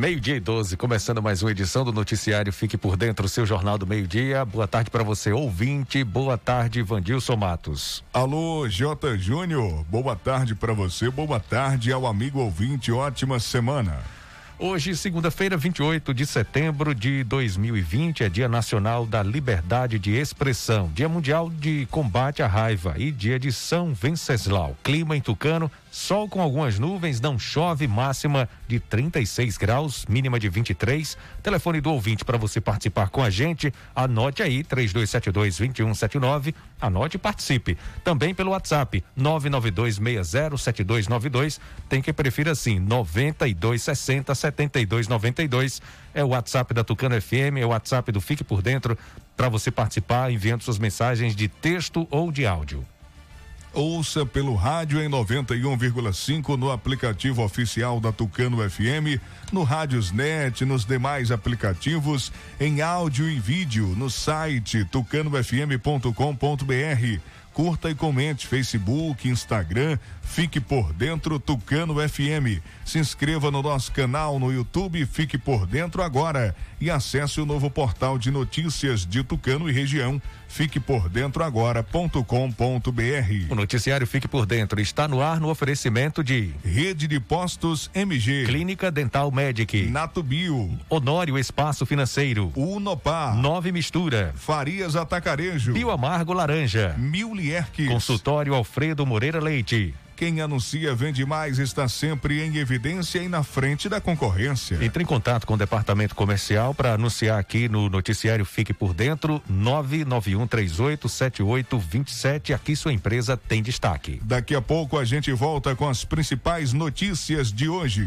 Meio-dia e 12, começando mais uma edição do Noticiário Fique por Dentro, seu jornal do meio-dia. Boa tarde para você, ouvinte. Boa tarde, Vandilson Matos. Alô, J. Júnior. Boa tarde para você. Boa tarde ao amigo ouvinte. Ótima semana. Hoje, segunda-feira, 28 de setembro de 2020, é Dia Nacional da Liberdade de Expressão, Dia Mundial de Combate à Raiva e Dia de São Venceslau. Clima em Tucano, sol com algumas nuvens, não chove, máxima de 36 graus, mínima de 23. Telefone do ouvinte para você participar com a gente, anote aí 3272-2179, anote e participe. Também pelo WhatsApp 992607292, tem que preferir assim 9260 7292 é o WhatsApp da Tucano FM, é o WhatsApp do Fique por Dentro para você participar enviando suas mensagens de texto ou de áudio. Ouça pelo rádio em 91,5 no aplicativo oficial da Tucano FM, no Rádiosnet, nos demais aplicativos, em áudio e vídeo no site tucanofm.com.br. Curta e comente Facebook, Instagram, Fique por Dentro Tucano FM. Se inscreva no nosso canal no YouTube Fique por Dentro agora e acesse o novo portal de notícias de Tucano e região. Fique por dentro agora.com.br. O noticiário Fique por Dentro está no ar no oferecimento de Rede de Postos MG, Clínica Dental Nato Bio, Honório Espaço Financeiro, Unopar, Nove Mistura, Farias Atacarejo, Bio Amargo Laranja, Mil Lierques, Consultório Alfredo Moreira Leite. Quem anuncia vende mais está sempre em evidência e na frente da concorrência. Entre em contato com o departamento comercial para anunciar aqui no noticiário Fique por Dentro 991387827. Aqui sua empresa tem destaque. Daqui a pouco a gente volta com as principais notícias de hoje.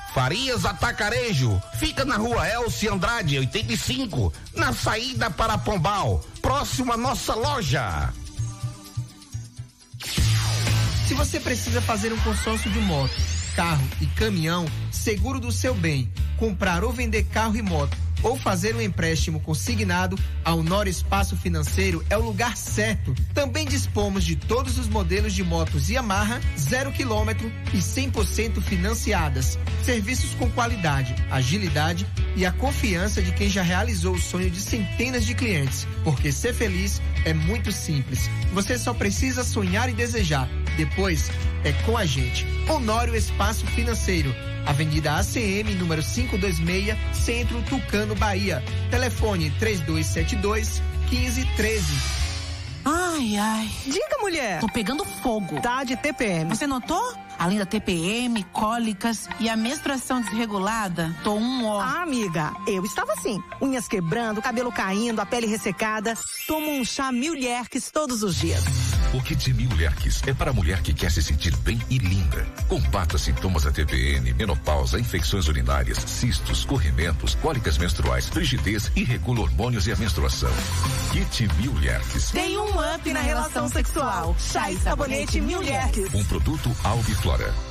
Farias Atacarejo, fica na rua Elci Andrade, 85, na saída para Pombal, próximo à nossa loja. Se você precisa fazer um consórcio de moto, carro e caminhão, seguro do seu bem, comprar ou vender carro e moto, ou fazer um empréstimo consignado, a Honor Espaço Financeiro é o lugar certo. Também dispomos de todos os modelos de motos Yamaha, zero quilômetro e 100% financiadas. Serviços com qualidade, agilidade e a confiança de quem já realizou o sonho de centenas de clientes. Porque ser feliz é muito simples. Você só precisa sonhar e desejar. Depois é com a gente. Honório Espaço Financeiro Avenida ACM, número 526, Centro Tucano, Bahia. Telefone 3272 1513. Ai, ai. Diga, mulher. Tô pegando fogo. Tá de TPM. Você notou? Além da TPM, cólicas e a menstruação desregulada, tô um ó. Ah, amiga, eu estava assim. Unhas quebrando, cabelo caindo, a pele ressecada. Tomo um chá Mil todos os dias. O Kit Mil é para a mulher que quer se sentir bem e linda. Combata sintomas da TPM, menopausa, infecções urinárias, cistos, corrimentos, cólicas menstruais, frigidez e regula hormônios e a menstruação. Kit Mil Tem um up na relação sexual. Chá e sabonete Mil Um produto Alviflor agora.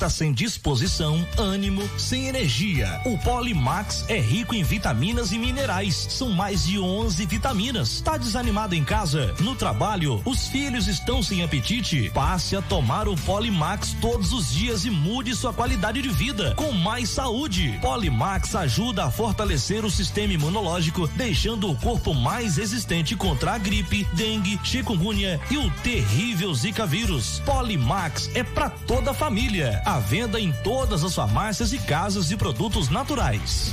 tá sem disposição, ânimo, sem energia. O Polimax é rico em vitaminas e minerais. São mais de 11 vitaminas. Tá desanimado em casa? No trabalho? Os filhos estão sem apetite? Passe a tomar o Polimax todos os dias e mude sua qualidade de vida com mais saúde. Polimax ajuda a fortalecer o sistema imunológico, deixando o corpo mais resistente contra a gripe, dengue, chikungunya e o terrível Zika vírus. Polimax é para toda a família à venda em todas as farmácias e casas de produtos naturais.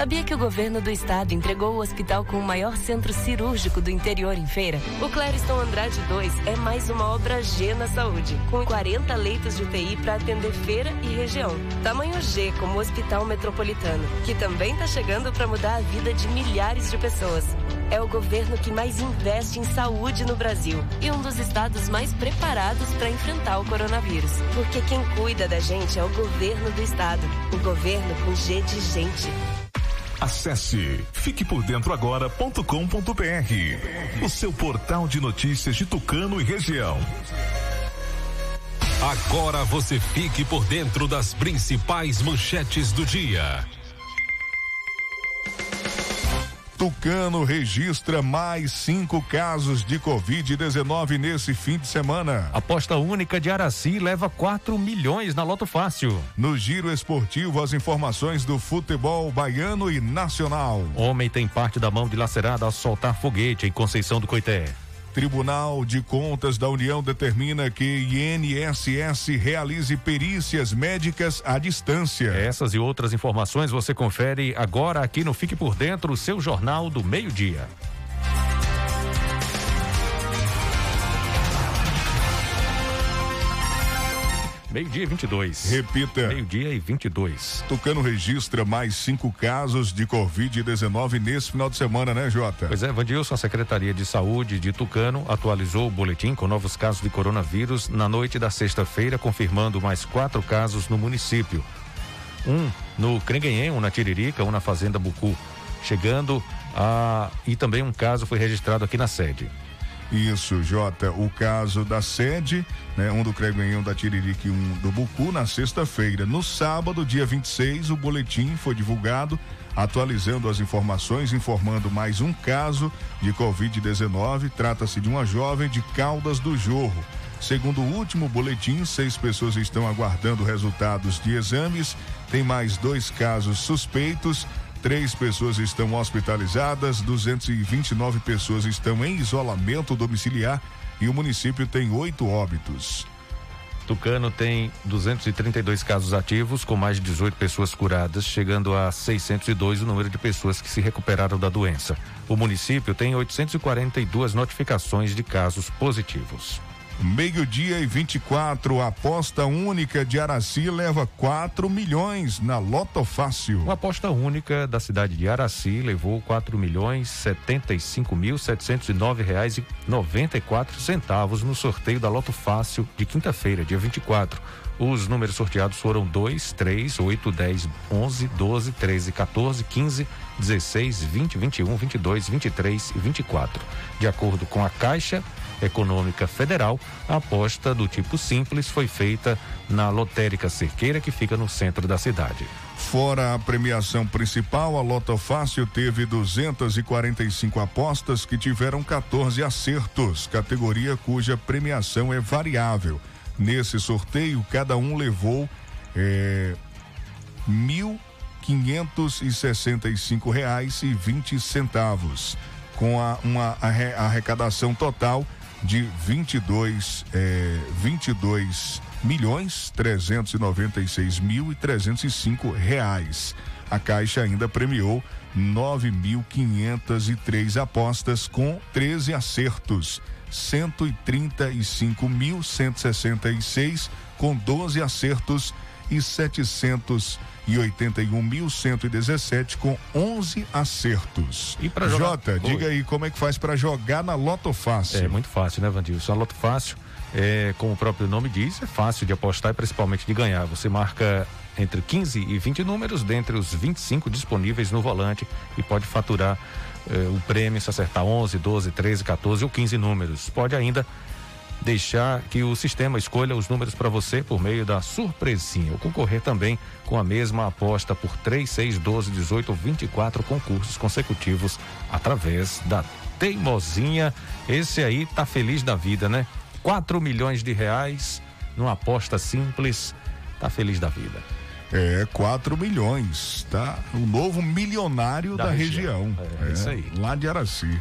Sabia que o governo do estado entregou o hospital com o maior centro cirúrgico do interior em feira? O Clériston Andrade 2 é mais uma obra G na saúde, com 40 leitos de UTI para atender feira e região. Tamanho G como o Hospital Metropolitano, que também está chegando para mudar a vida de milhares de pessoas. É o governo que mais investe em saúde no Brasil e um dos estados mais preparados para enfrentar o coronavírus. Porque quem cuida da gente é o governo do estado. O governo com G de gente. Acesse fiquepordentroagora.com.br, o seu portal de notícias de Tucano e região. Agora você fique por dentro das principais manchetes do dia. Tucano registra mais cinco casos de Covid-19 nesse fim de semana. Aposta única de Araci leva 4 milhões na Loto Fácil. No giro esportivo, as informações do futebol baiano e nacional. Homem tem parte da mão dilacerada ao soltar foguete em Conceição do Coité. Tribunal de Contas da União determina que INSS realize perícias médicas à distância. Essas e outras informações você confere agora aqui no Fique por Dentro, seu jornal do meio-dia. Meio-dia e 22. Repita. Meio-dia e 22. Tucano registra mais cinco casos de Covid-19 nesse final de semana, né, Jota? Pois é, Vandilson, a Secretaria de Saúde de Tucano atualizou o boletim com novos casos de coronavírus na noite da sexta-feira, confirmando mais quatro casos no município. Um no Crenguenhem, um na Tiririca, um na Fazenda Bucu. Chegando a. E também um caso foi registrado aqui na sede. Isso, Jota. O caso da sede, né? Um do Creguinho, um da Tiririca e um do Bucu, na sexta-feira. No sábado, dia 26, o boletim foi divulgado, atualizando as informações, informando mais um caso de Covid-19. Trata-se de uma jovem de Caldas do Jorro. Segundo o último boletim, seis pessoas estão aguardando resultados de exames. Tem mais dois casos suspeitos. Três pessoas estão hospitalizadas, 229 pessoas estão em isolamento domiciliar e o município tem oito óbitos. Tucano tem 232 casos ativos, com mais de 18 pessoas curadas, chegando a 602 o número de pessoas que se recuperaram da doença. O município tem 842 notificações de casos positivos. Meio-dia e 24, a aposta única de Araci leva 4 milhões na Loto Fácil. Uma aposta única da cidade de Araci levou 4 milhões 75 mil 709 reais e 94 centavos no sorteio da Loto Fácil de quinta-feira, dia 24. Os números sorteados foram 2, 3, 8, 10, 11, 12, 13, 14, 15, 16, 20, 21, 22, 23 e 24. De acordo com a Caixa, Econômica Federal, a aposta do tipo simples foi feita na lotérica Cerqueira, que fica no centro da cidade. Fora a premiação principal, a Loto Fácil teve 245 apostas que tiveram 14 acertos, categoria cuja premiação é variável. Nesse sorteio, cada um levou é, mil quinhentos e sessenta e cinco reais e vinte centavos, com a, uma arrecadação total de 22, é, 22 milhões 396 mil e 305 reais. A Caixa ainda premiou 9.503 apostas com 13 acertos, 135.166 com 12 acertos e 781.117 com 11 acertos. E para jogar... Jota, diga aí como é que faz para jogar na Loto Fácil. É muito fácil, né, Vandilson? A Loto Fácil, é, como o próprio nome diz, é fácil de apostar e principalmente de ganhar. Você marca entre 15 e 20 números dentre os 25 disponíveis no volante e pode faturar eh, o prêmio se acertar 11, 12, 13, 14 ou 15 números. Pode ainda deixar que o sistema escolha os números para você por meio da surpresinha ou concorrer também com a mesma aposta por 3, 6, 12, 18 ou 24 concursos consecutivos através da Teimosinha. Esse aí tá feliz da vida, né? 4 milhões de reais numa aposta simples, tá feliz da vida. É, 4 milhões, tá? O novo milionário da, Da região. região. É, isso aí. Lá de Araci.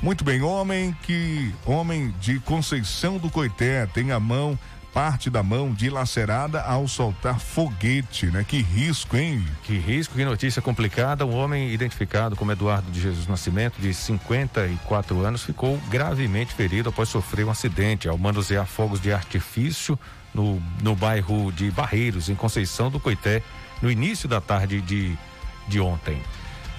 Muito bem, homem que homem de Conceição do Coité tem a mão parte da mão dilacerada ao soltar foguete, né? Que risco, hein? Que risco, que notícia complicada. Um homem identificado como Eduardo de Jesus Nascimento, de 54 anos, ficou gravemente ferido após sofrer um acidente ao manusear fogos de artifício no, no bairro de Barreiros, em Conceição do Coité, no início da tarde de, de ontem.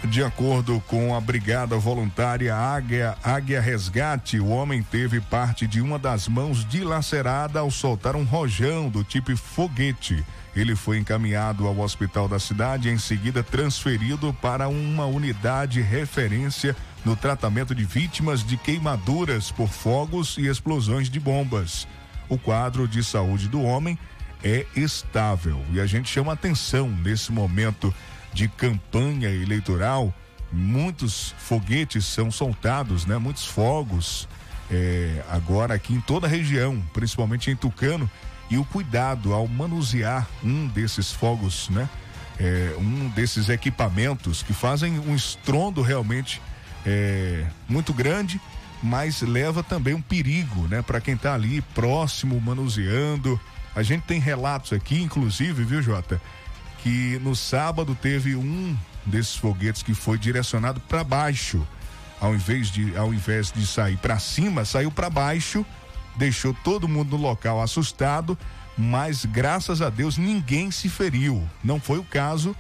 De acordo com a Brigada Voluntária Águia, Águia Resgate, o homem teve parte de uma das mãos dilacerada ao soltar um rojão do tipo foguete. Ele foi encaminhado ao hospital da cidade e em seguida transferido para uma unidade referência no tratamento de vítimas de queimaduras por fogos e explosões de bombas. O quadro de saúde do homem é estável e a gente chama atenção nesse momento de campanha eleitoral, muitos foguetes são soltados, né? Muitos fogos é, agora aqui em toda a região, principalmente em Tucano, e o cuidado ao manusear um desses fogos, né? É, um desses equipamentos que fazem um estrondo realmente é, muito grande, mas leva também um perigo, né? Para quem está ali próximo, manuseando. A gente tem relatos aqui, inclusive, viu, Jota? Que no sábado teve um desses foguetes que foi direcionado para baixo. Ao invés de, ao invés de sair para cima, saiu para baixo, deixou todo mundo no local assustado, mas graças a Deus ninguém se feriu. Não foi o caso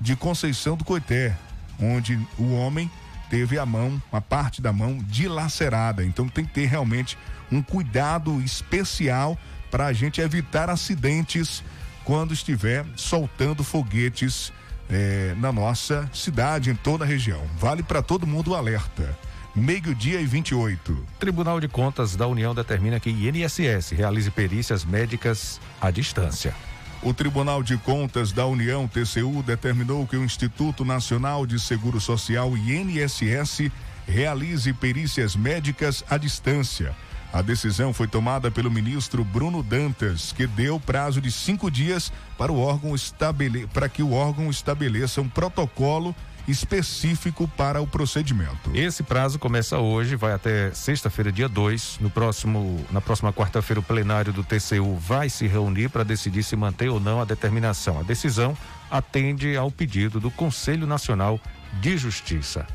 de Conceição do Coité, onde o homem teve a mão, uma parte da mão dilacerada. Então tem que ter realmente um cuidado especial para a gente evitar acidentes quando estiver soltando foguetes eh, na nossa cidade, em toda a região. Vale para todo mundo o alerta. Meio-dia e 28. Tribunal de Contas da União determina que INSS realize perícias médicas à distância. O Tribunal de Contas da União, TCU, determinou que o Instituto Nacional de Seguro Social, INSS, realize perícias médicas à distância a decisão foi tomada pelo ministro Bruno Dantas, que deu prazo de cinco dias para o órgão estabele... para que o órgão estabeleça um protocolo específico para o procedimento. Esse prazo começa hoje, vai até sexta-feira, dia 2. No próximo, na próxima quarta-feira, o plenário do TCU vai se reunir para decidir se mantém ou não a determinação. A decisão atende ao pedido do Conselho Nacional de Justiça.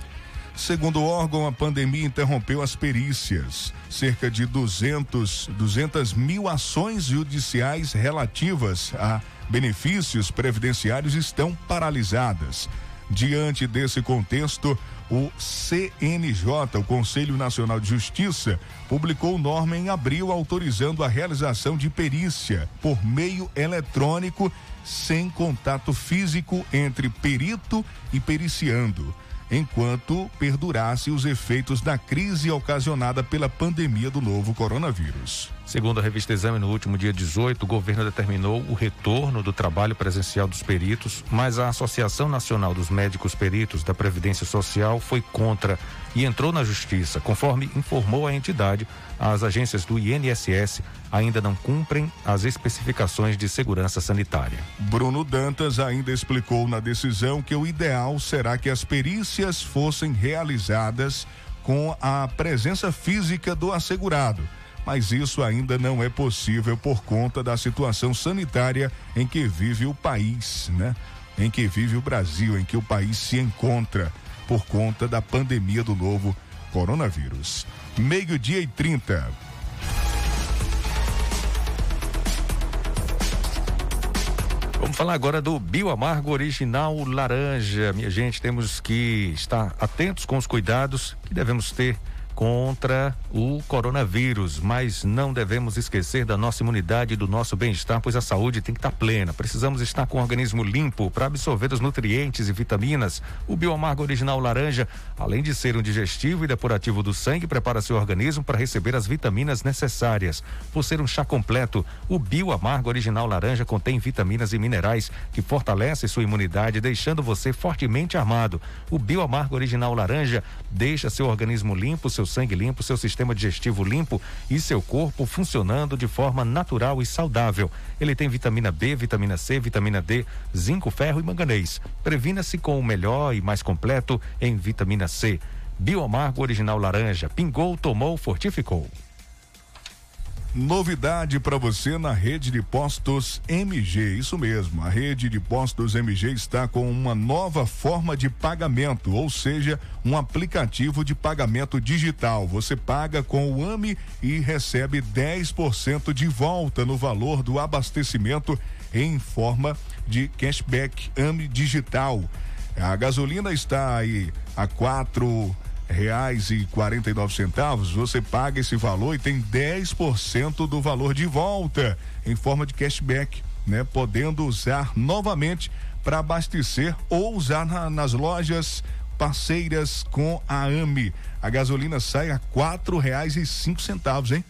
Segundo o órgão, a pandemia interrompeu as perícias. Cerca de 200, 200 mil ações judiciais relativas a benefícios previdenciários estão paralisadas. Diante desse contexto, o CNJ, o Conselho Nacional de Justiça, publicou norma em abril autorizando a realização de perícia por meio eletrônico sem contato físico entre perito e periciando enquanto perdurasse os efeitos da crise ocasionada pela pandemia do novo coronavírus. Segundo a revista Exame, no último dia 18, o governo determinou o retorno do trabalho presencial dos peritos, mas a Associação Nacional dos Médicos Peritos da Previdência Social foi contra e entrou na justiça. Conforme informou a entidade, as agências do INSS ainda não cumprem as especificações de segurança sanitária. Bruno Dantas ainda explicou na decisão que o ideal será que as perícias fossem realizadas com a presença física do assegurado mas isso ainda não é possível por conta da situação sanitária em que vive o país, né? Em que vive o Brasil, em que o país se encontra por conta da pandemia do novo coronavírus. Meio-dia e 30. Vamos falar agora do Bioamargo Original Laranja. Minha gente, temos que estar atentos com os cuidados que devemos ter contra o coronavírus, mas não devemos esquecer da nossa imunidade e do nosso bem-estar, pois a saúde tem que estar plena. Precisamos estar com o organismo limpo para absorver os nutrientes e vitaminas. O Bioamargo Original Laranja, além de ser um digestivo e depurativo do sangue, prepara seu organismo para receber as vitaminas necessárias. Por ser um chá completo, o Bioamargo Original Laranja contém vitaminas e minerais que fortalecem sua imunidade, deixando você fortemente armado. O Bioamargo Original Laranja deixa seu organismo limpo, seu seu sangue limpo, seu sistema digestivo limpo e seu corpo funcionando de forma natural e saudável. Ele tem vitamina B, vitamina C, vitamina D, zinco, ferro e manganês. Previna-se com o melhor e mais completo em vitamina C. Bioamargo original laranja. Pingou, tomou, fortificou. Novidade para você na rede de postos MG, isso mesmo. A rede de postos MG está com uma nova forma de pagamento, ou seja, um aplicativo de pagamento digital. Você paga com o AMI e recebe 10% de volta no valor do abastecimento em forma de cashback AMI digital. A gasolina está aí a quatro reais e quarenta e nove centavos, você paga esse valor e tem 10% do valor de volta em forma de cashback, né? Podendo usar novamente para abastecer ou usar na, nas lojas parceiras com a AMI. A gasolina sai a quatro reais e cinco centavos, hein?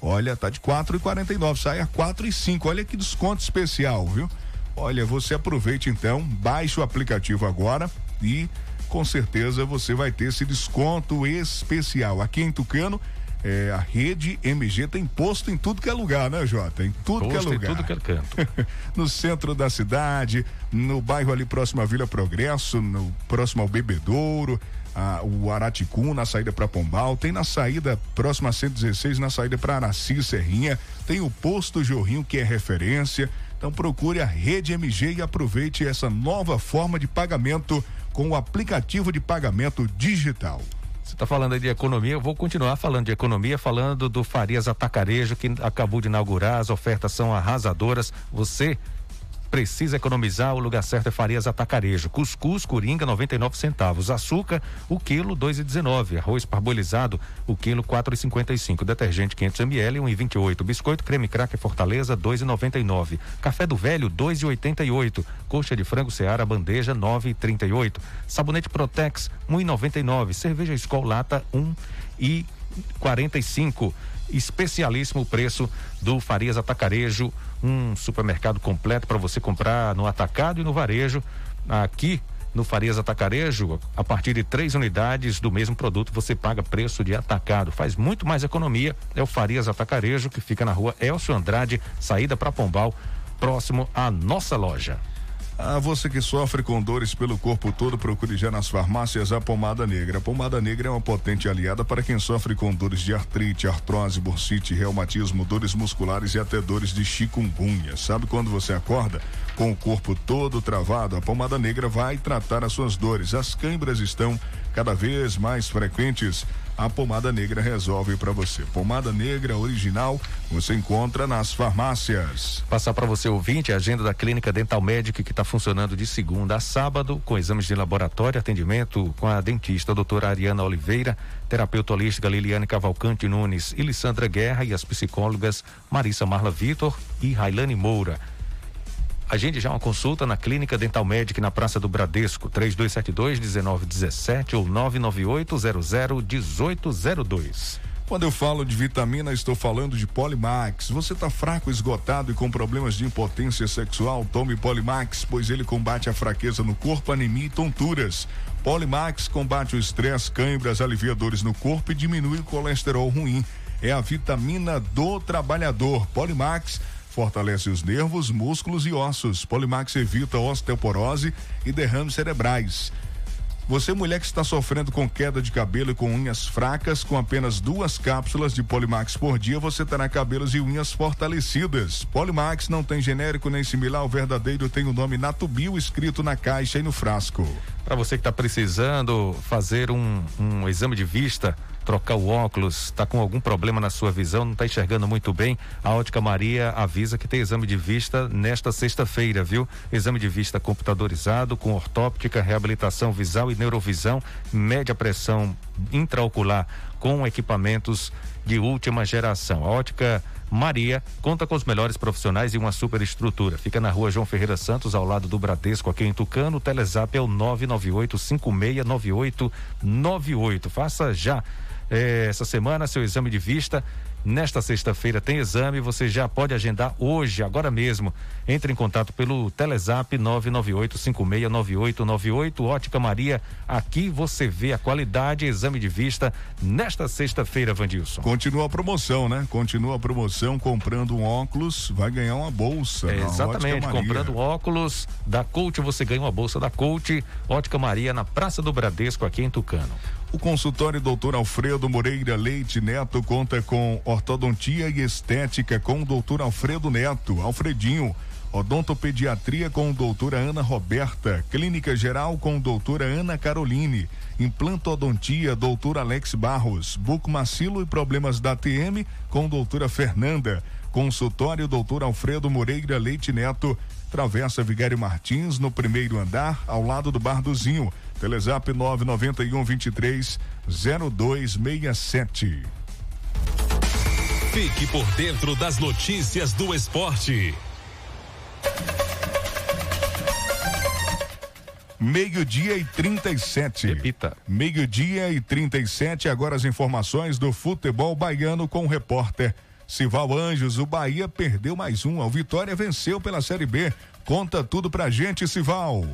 Olha, tá de quatro e quarenta e nove, sai a quatro e cinco. Olha que desconto especial, viu? Olha, você aproveite então, baixe o aplicativo agora e com certeza você vai ter esse desconto especial. Aqui em Tucano, é, a rede MG tem posto em tudo que é lugar, né, Jota? Em tudo posto que é lugar. Em tudo que é canto. no centro da cidade, no bairro ali próximo à Vila Progresso, no próximo ao Bebedouro, a, o Araticum na saída para Pombal, tem na saída próxima a 116, na saída para Araci Serrinha, tem o posto Jorrinho que é referência. Então procure a rede MG e aproveite essa nova forma de pagamento com o aplicativo de pagamento digital. Você está falando aí de economia, eu vou continuar falando de economia, falando do Farias Atacarejo, que acabou de inaugurar, as ofertas são arrasadoras. Você precisa economizar, o lugar certo é Farias Atacarejo. Cuscuz, coringa, 99 centavos. Açúcar, o quilo, 2,19. Arroz parbolizado, o quilo, 4,55. Detergente 500 ml, 1,28. Biscoito, creme cracker Fortaleza, 2,99. Café do Velho, 2,88. Coxa de frango Seara, bandeja, 9,38. Sabonete Protex, 1,99. Cerveja Skol Lata, 1,45 especialíssimo preço do Farias Atacarejo, um supermercado completo para você comprar no atacado e no varejo. Aqui no Farias Atacarejo, a partir de três unidades do mesmo produto, você paga preço de atacado. Faz muito mais economia. É o Farias Atacarejo, que fica na rua Elcio Andrade, saída para Pombal, próximo à nossa loja. A você que sofre com dores pelo corpo todo, procure já nas farmácias a pomada negra. A pomada negra é uma potente aliada para quem sofre com dores de artrite, artrose, bursite, reumatismo, dores musculares e até dores de chikungunya. Sabe quando você acorda com o corpo todo travado? A pomada negra vai tratar as suas dores. As câimbras estão cada vez mais frequentes a pomada negra resolve para você. Pomada negra original você encontra nas farmácias. Passar para você ouvinte a agenda da Clínica Dental Médica que está funcionando de segunda a sábado com exames de laboratório, atendimento com a dentista a doutora Ariana Oliveira, terapeuta holística Liliane Cavalcante Nunes e Lissandra Guerra e as psicólogas Marissa Marla Vitor e Railane Moura. Agende já uma consulta na Clínica Dental Médica na Praça do Bradesco, 3272-1917 ou 998001802. Quando eu falo de vitamina, estou falando de Polimax. Você está fraco, esgotado e com problemas de impotência sexual? Tome Polimax, pois ele combate a fraqueza no corpo, anemia e tonturas. Polimax combate o estresse, cãibras, alivia dores no corpo e diminui o colesterol ruim. É a vitamina do trabalhador. Polimax fortalece os nervos, músculos e ossos. Polimax evita osteoporose e derrames cerebrais. Você, mulher que está sofrendo com queda de cabelo e com unhas fracas, com apenas duas cápsulas de Polimax por dia, você terá cabelos e unhas fortalecidas. Polimax não tem genérico nem similar, o verdadeiro tem o nome Natubio escrito na caixa e no frasco. Para você que está precisando fazer um, um exame de vista, trocar o óculos, está com algum problema na sua visão, não está enxergando muito bem, a Ótica Maria avisa que tem exame de vista nesta sexta-feira, viu? Exame de vista computadorizado com ortóptica, reabilitação visual e neurovisão, média pressão intraocular com equipamentos de última geração. A Ótica Maria conta com os melhores profissionais e uma super estrutura. Fica na rua João Ferreira Santos, ao lado do Bradesco, aqui em Tucano. O Telezap é o 998 569898. Faça já eh, essa semana seu exame de vista. Nesta sexta-feira tem exame, você já pode agendar hoje, agora mesmo. Entre em contato pelo Telezap 998-569898. Ótica Maria, aqui você vê a qualidade exame de vista nesta sexta-feira, Vandilson. Continua a promoção, né? Continua a promoção, comprando um óculos, vai ganhar uma bolsa. É, exatamente, comprando óculos da Coach, você ganha uma bolsa da Coach. Ótica Maria, na Praça do Bradesco, aqui em Tucano. O consultório Dr. Alfredo Moreira Leite Neto conta com ortodontia e estética com o Dr. Alfredo Neto, Alfredinho. Odontopediatria com doutora Ana Roberta, Clínica Geral com doutora Ana Caroline, Implantodontia doutor Alex Barros, Bucomacilo e Problemas da TM com doutora Fernanda, Consultório doutor Alfredo Moreira Leite Neto, Travessa Vigário Martins, no primeiro andar, ao lado do Bar do Zinho. Telezap 991 23 0267. Fique por dentro das notícias do esporte. Meio-dia e 37. Repita. Meio-dia e 37. Agora as informações do futebol baiano com o repórter Sival Anjos. O Bahia perdeu mais um. O Vitória venceu pela Série B. Conta tudo pra gente, Sival.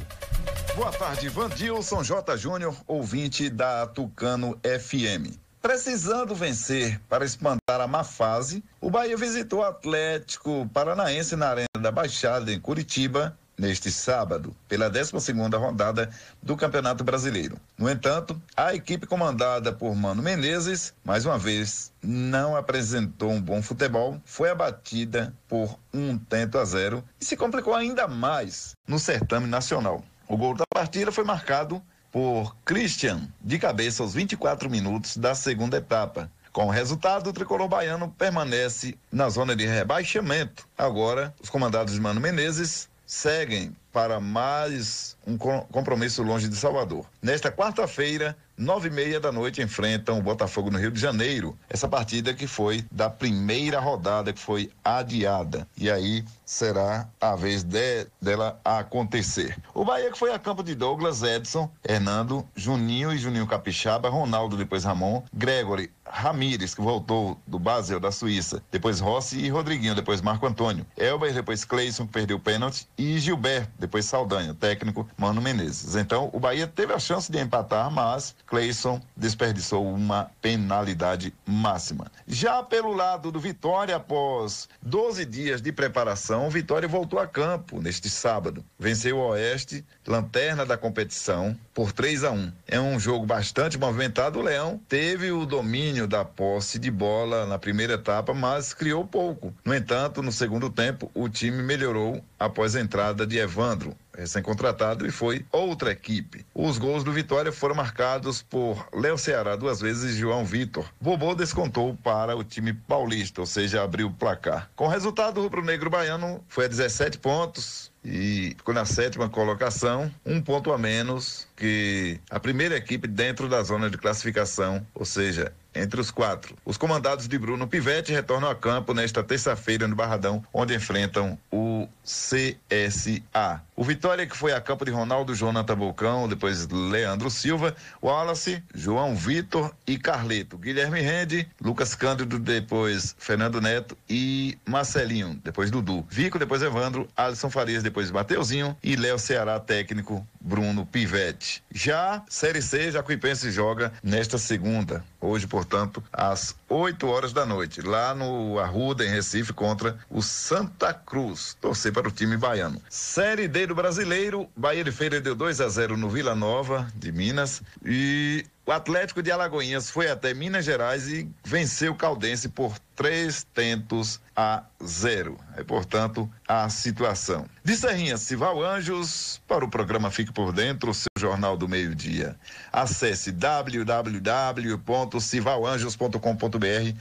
Boa tarde, Vandilson J. Júnior, ouvinte da Tucano FM. Precisando vencer para espantar a má fase, o Bahia visitou o Atlético Paranaense na Arena da Baixada, em Curitiba, neste sábado, pela 12 rodada do Campeonato Brasileiro. No entanto, a equipe comandada por Mano Menezes, mais uma vez, não apresentou um bom futebol, foi abatida por um tento a zero e se complicou ainda mais no certame nacional. O gol da partida foi marcado por Christian, de cabeça aos 24 minutos da segunda etapa. Com o resultado, o tricolor baiano permanece na zona de rebaixamento. Agora, os comandados de Mano Menezes seguem para mais um compromisso longe de Salvador. Nesta quarta-feira, nove e meia da noite, enfrentam o Botafogo no Rio de Janeiro. Essa partida que foi da primeira rodada, que foi adiada. E aí será a vez de, dela acontecer. O Bahia que foi a campo de Douglas, Edson, Hernando, Juninho e Juninho Capixaba, Ronaldo, depois Ramon, Gregory, Ramires, que voltou do Basel, da Suíça, depois Rossi e Rodriguinho, depois Marco Antônio, Elber, depois Cleison, que perdeu o pênalti, e Gilberto, depois Saldanha, técnico Mano Menezes. Então, o Bahia teve a chance de empatar, mas Cleison desperdiçou uma penalidade máxima. Já pelo lado do Vitória, após 12 dias de preparação, Vitória voltou a campo neste sábado. Venceu o Oeste, lanterna da competição, por 3 a 1. É um jogo bastante movimentado. O Leão teve o domínio da posse de bola na primeira etapa, mas criou pouco. No entanto, no segundo tempo, o time melhorou após a entrada de Evandro, recém-contratado, e foi outra equipe. Os gols do Vitória foram marcados por Léo Ceará duas vezes e João Vitor. Bobô descontou para o time paulista, ou seja, abriu o placar. Com o resultado, o rubro-negro baiano foi a 17 pontos, e ficou na sétima colocação, um ponto a menos que a primeira equipe dentro da zona de classificação, ou seja, entre os quatro. Os comandados de Bruno Pivetti retornam a campo nesta terça-feira no Barradão, onde enfrentam o CSA. O Vitória, que foi a campo de Ronaldo Jonathan Bocão, depois Leandro Silva, Wallace, João Vitor e Carleto. Guilherme Rende, Lucas Cândido, depois Fernando Neto e Marcelinho, depois Dudu. Vico, depois Evandro, Alisson Farias, depois Mateuzinho e Léo Ceará, técnico Bruno Pivetti. Já Série C, Jacuipense joga nesta segunda, hoje, portanto, às 8 horas da noite, lá no Arruda, em Recife, contra o Santa Cruz. Torcer para o time baiano. Série D do Brasileiro, Bahia de Feira deu 2 a 0 no Vila Nova, de Minas, e o Atlético de Alagoinhas foi até Minas Gerais e venceu o Caldense por três tentos a zero. É, portanto, a situação. De Serrinha, Sival Anjos, para o programa Fique por Dentro, o seu jornal do meio-dia. Acesse www.civalanjos.com.br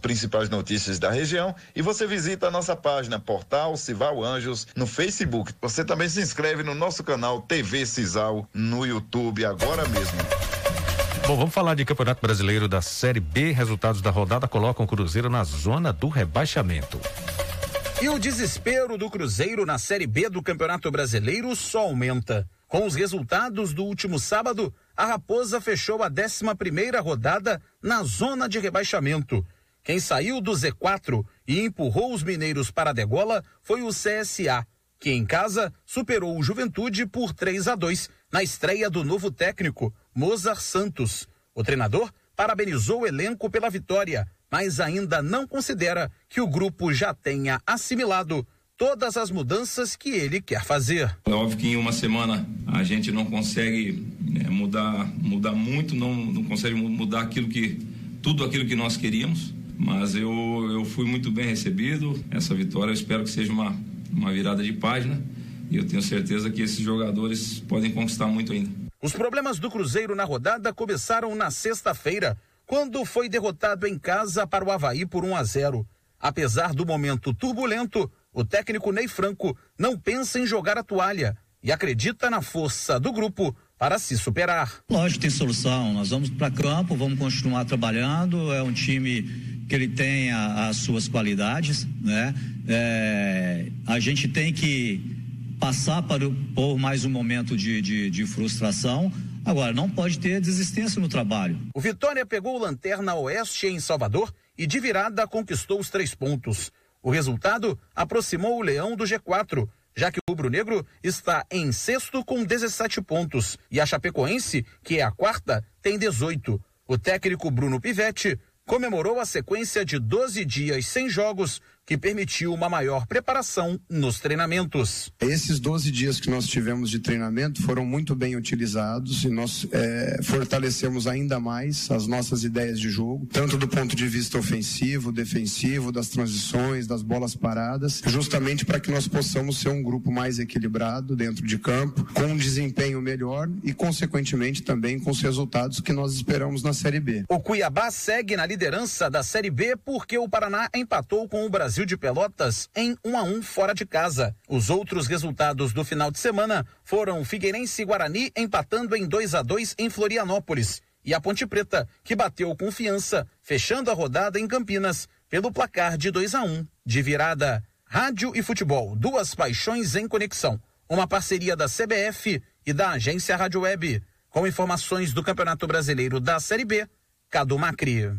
principais notícias da região e você visita a nossa página Portal Cival Anjos no Facebook. Você também se inscreve no nosso canal TV Cisal no YouTube agora mesmo. Bom, vamos falar de Campeonato Brasileiro da Série B. Resultados da rodada colocam o Cruzeiro na zona do rebaixamento. E o desespero do Cruzeiro na Série B do Campeonato Brasileiro só aumenta. Com os resultados do último sábado, a Raposa fechou a 11 primeira rodada na zona de rebaixamento. Quem saiu do Z4 e empurrou os mineiros para a degola foi o CSA, que em casa superou o Juventude por 3 a 2 na estreia do novo técnico, Mozart Santos. O treinador parabenizou o elenco pela vitória, mas ainda não considera que o grupo já tenha assimilado todas as mudanças que ele quer fazer. É óbvio que em uma semana a gente não consegue né, mudar, mudar muito, não, não consegue mudar aquilo que tudo aquilo que nós queríamos, mas eu, eu fui muito bem recebido. Essa vitória eu espero que seja uma, uma virada de página e eu tenho certeza que esses jogadores podem conquistar muito ainda. Os problemas do Cruzeiro na rodada começaram na sexta-feira, quando foi derrotado em casa para o Havaí por 1 a 0. Apesar do momento turbulento, o técnico Ney Franco não pensa em jogar a toalha e acredita na força do grupo para se superar. Lógico, tem solução. Nós vamos para campo, vamos continuar trabalhando. É um time que ele tem a, as suas qualidades, né? É, a gente tem que passar para, por mais um momento de, de, de frustração. Agora, não pode ter desistência no trabalho. O Vitória pegou o Lanterna Oeste em Salvador e de virada conquistou os três pontos. O resultado aproximou o Leão do G4, já que o rubro-negro está em sexto com 17 pontos e a Chapecoense, que é a quarta, tem 18. O técnico Bruno Pivetti comemorou a sequência de 12 dias sem jogos que permitiu uma maior preparação nos treinamentos. Esses 12 dias que nós tivemos de treinamento foram muito bem utilizados e nós é, fortalecemos ainda mais as nossas ideias de jogo, tanto do ponto de vista ofensivo, defensivo, das transições, das bolas paradas, justamente para que nós possamos ser um grupo mais equilibrado dentro de campo, com um desempenho melhor e, consequentemente, também com os resultados que nós esperamos na Série B. O Cuiabá segue na liderança da Série B porque o Paraná empatou com o Brasil Brasil de Pelotas em 1 a 1 fora de casa. Os outros resultados do final de semana foram Figueirense e Guarani empatando em 2 a 2 em Florianópolis e a Ponte Preta, que bateu confiança, fechando a rodada em Campinas pelo placar de 2 a 1 de virada. Rádio e futebol, duas paixões em conexão. Uma parceria da CBF e da agência Rádio Web. Com informações do Campeonato Brasileiro da Série B, Cadu Macri.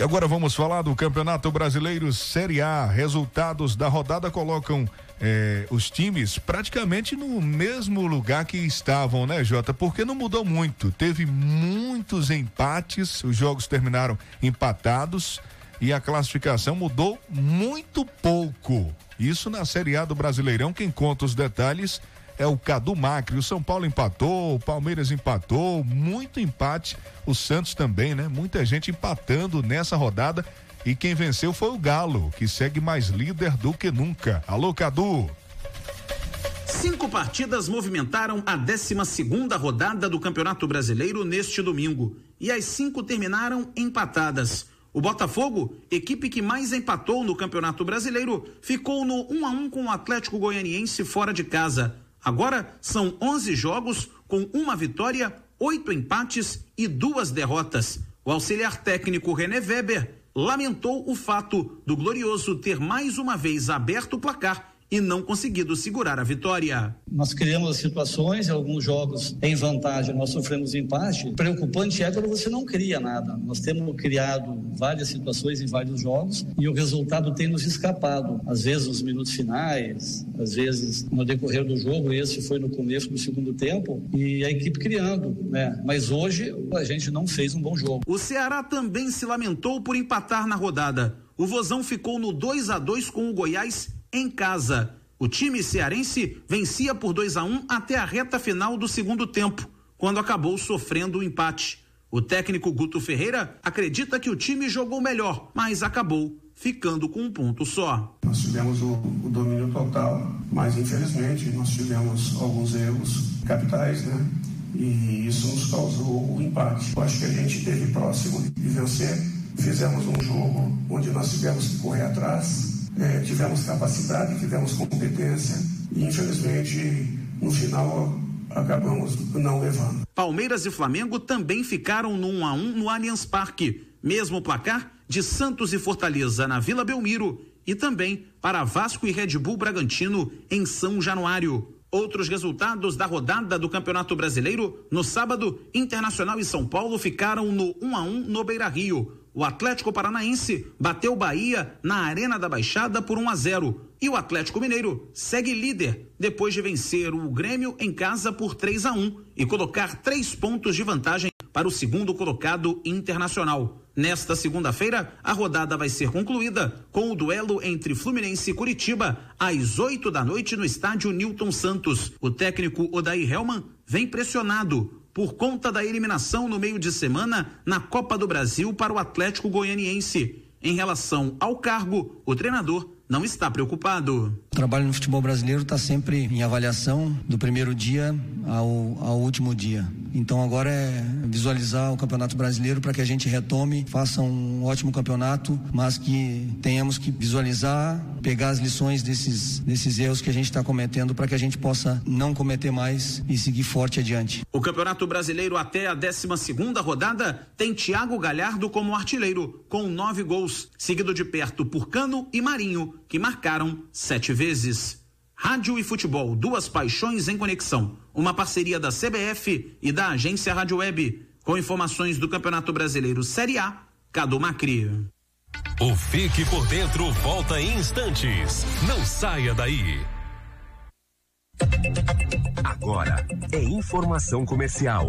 E agora vamos falar do Campeonato Brasileiro Série A. Resultados da rodada colocam eh, os times praticamente no mesmo lugar que estavam, né, Jota? Porque não mudou muito. Teve muitos empates, os jogos terminaram empatados e a classificação mudou muito pouco. Isso na Série A do Brasileirão. Quem conta os detalhes é o Cadu Macri. O São Paulo empatou, o Palmeiras empatou, muito empate. O Santos também, né? Muita gente empatando nessa rodada. E quem venceu foi o Galo, que segue mais líder do que nunca. Alô, Cadu! Cinco partidas movimentaram a 12 segunda rodada do Campeonato Brasileiro neste domingo. E as cinco terminaram empatadas. O Botafogo, equipe que mais empatou no Campeonato Brasileiro, ficou no 1 a 1 com o Atlético Goianiense fora de casa. Agora são 11 jogos com uma vitória, oito empates e duas derrotas. O auxiliar técnico René Weber lamentou o fato do Glorioso ter mais uma vez aberto o placar e não conseguido segurar a vitória. Nós criamos situações, em alguns jogos em vantagem, nós sofremos empate. Preocupante é quando você não cria nada. Nós temos criado várias situações em vários jogos e o resultado tem nos escapado. Às vezes nos minutos finais, às vezes no decorrer do jogo, esse foi no começo do segundo tempo, e a equipe criando, né? Mas hoje a gente não fez um bom jogo. O Ceará também se lamentou por empatar na rodada. O Vozão ficou no 2 a 2 com o Goiás em casa. O time cearense vencia por 2 a 1 um até a reta final do segundo tempo, quando acabou sofrendo o um empate. O técnico Guto Ferreira acredita que o time jogou melhor, mas acabou ficando com um ponto só. Nós tivemos o, o domínio total, mas infelizmente nós tivemos alguns erros capitais, né? E isso nos causou o empate. Eu acho que a gente esteve próximo de vencer. Fizemos um jogo onde nós tivemos que correr atrás, é, tivemos capacidade, tivemos competência e infelizmente no final acabamos não levando. Palmeiras e Flamengo também ficaram no 1 a 1 no Allianz Parque, mesmo placar de Santos e Fortaleza na Vila Belmiro e também para Vasco e Red Bull Bragantino em São Januário. Outros resultados da rodada do Campeonato Brasileiro, no sábado, Internacional e São Paulo ficaram no 1 a 1 no Beira-Rio. O Atlético Paranaense bateu Bahia na Arena da Baixada por 1 a 0 e o Atlético Mineiro segue líder depois de vencer o Grêmio em casa por 3 a 1 e colocar três pontos de vantagem para o segundo colocado internacional. Nesta segunda-feira, a rodada vai ser concluída com o duelo entre Fluminense e Curitiba, às 8 da noite no estádio Newton Santos. O técnico Odair Helman vem pressionado por conta da eliminação no meio de semana na Copa do Brasil para o Atlético Goianiense. Em relação ao cargo, o treinador não está preocupado. O trabalho no futebol brasileiro está sempre em avaliação do primeiro dia ao, ao último dia. Então agora é visualizar o Campeonato Brasileiro para que a gente retome, faça um ótimo campeonato, mas que tenhamos que visualizar, pegar as lições desses, desses erros que a gente está cometendo para que a gente possa não cometer mais e seguir forte adiante. O Campeonato Brasileiro até a 12 segunda rodada tem Thiago Galhardo como artilheiro, com nove gols, seguido de perto por Cano e Marinho, que marcaram sete vezes. Rádio e futebol, duas paixões em conexão. Uma parceria da CBF e da agência Rádio Web. Com informações do Campeonato Brasileiro Série A, Cadu Macri. O Fique por Dentro volta em instantes. Não saia daí. Agora é informação comercial.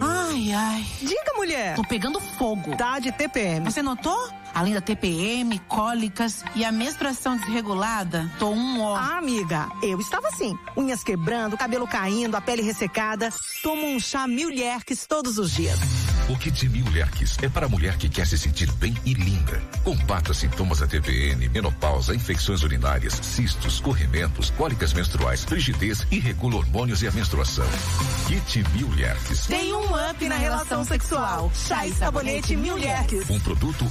Ai, ai. Diga, mulher. Tô pegando fogo. Tá de TPM. Você notou? Além da TPM, cólicas e a menstruação desregulada, tô um ó. Ah, amiga, eu estava assim. Unhas quebrando, cabelo caindo, a pele ressecada. Tomo um chá Milherques todos os dias. O Kit Mil Lerques é para a mulher que quer se sentir bem e linda. Combata sintomas da TPN, menopausa, infecções urinárias, cistos, corrimentos, cólicas menstruais, frigidez e regula hormônios e a menstruação. Kit Mil Lerques. Tem um up na relação sexual. Chá e sabonete Milherques. Um produto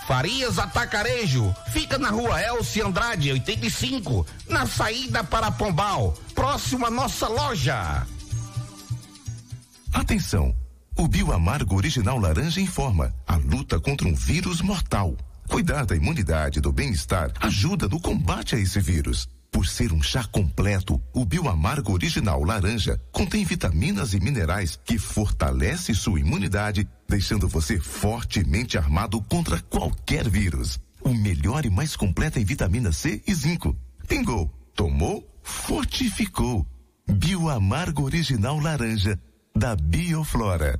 Farias Atacarejo, fica na rua Elci Andrade, 85, na saída para Pombal, próximo à nossa loja. Atenção! O Bioamargo Original Laranja informa a luta contra um vírus mortal. Cuidar da imunidade e do bem-estar ajuda no combate a esse vírus. Por ser um chá completo, o Bioamargo Original Laranja contém vitaminas e minerais que fortalece sua imunidade, deixando você fortemente armado contra qualquer vírus. O melhor e mais completo em vitamina C e zinco. Pingou, tomou, fortificou. Bioamargo Original Laranja, da Bioflora.